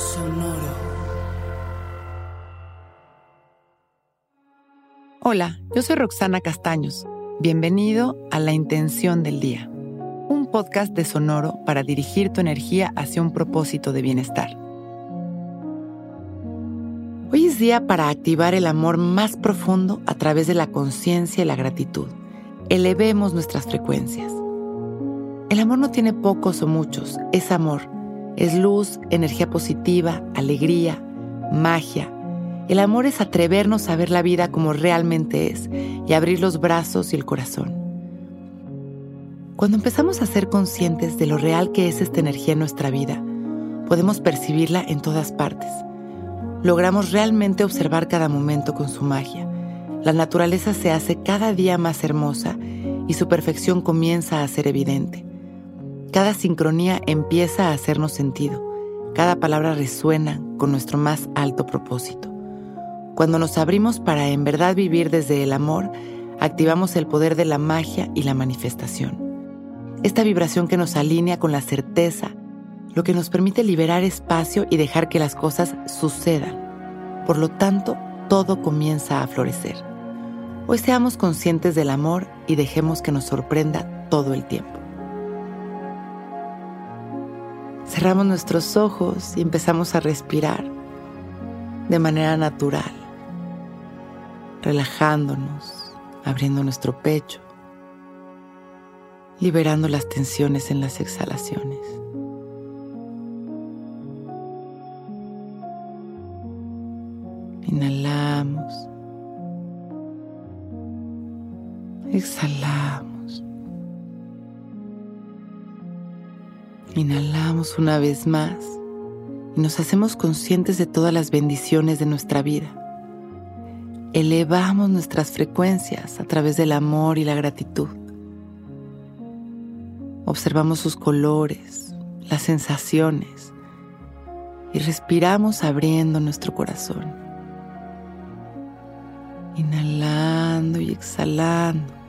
Sonoro. Hola, yo soy Roxana Castaños. Bienvenido a La Intención del Día, un podcast de Sonoro para dirigir tu energía hacia un propósito de bienestar. Hoy es día para activar el amor más profundo a través de la conciencia y la gratitud. Elevemos nuestras frecuencias. El amor no tiene pocos o muchos, es amor. Es luz, energía positiva, alegría, magia. El amor es atrevernos a ver la vida como realmente es y abrir los brazos y el corazón. Cuando empezamos a ser conscientes de lo real que es esta energía en nuestra vida, podemos percibirla en todas partes logramos realmente observar cada momento con su magia. La naturaleza se hace cada día más hermosa y su perfección comienza a ser evidente. Cada sincronía empieza a hacernos sentido. Cada palabra resuena con nuestro más alto propósito. Cuando nos abrimos para en verdad vivir desde el amor, activamos el poder de la magia y la manifestación. Esta vibración que nos alinea con la certeza lo que nos permite liberar espacio y dejar que las cosas sucedan. Por lo tanto, todo comienza a florecer. Hoy seamos conscientes del amor y dejemos que nos sorprenda todo el tiempo. Cerramos nuestros ojos y empezamos a respirar de manera natural, relajándonos, abriendo nuestro pecho, liberando las tensiones en las exhalaciones. Inhalamos. Exhalamos. Inhalamos una vez más y nos hacemos conscientes de todas las bendiciones de nuestra vida. Elevamos nuestras frecuencias a través del amor y la gratitud. Observamos sus colores, las sensaciones y respiramos abriendo nuestro corazón inhalando y exhalando.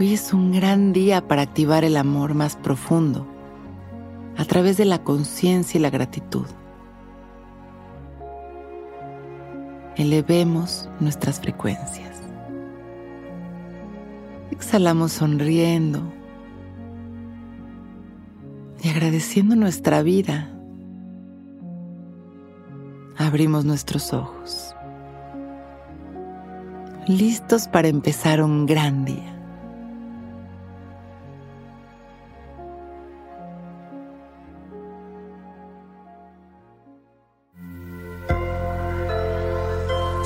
Hoy es un gran día para activar el amor más profundo a través de la conciencia y la gratitud. Elevemos nuestras frecuencias. Exhalamos sonriendo y agradeciendo nuestra vida abrimos nuestros ojos, listos para empezar un gran día.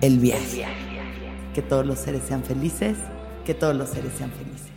El Viaje. Que todos los seres sean felices, que todos los seres sean felices.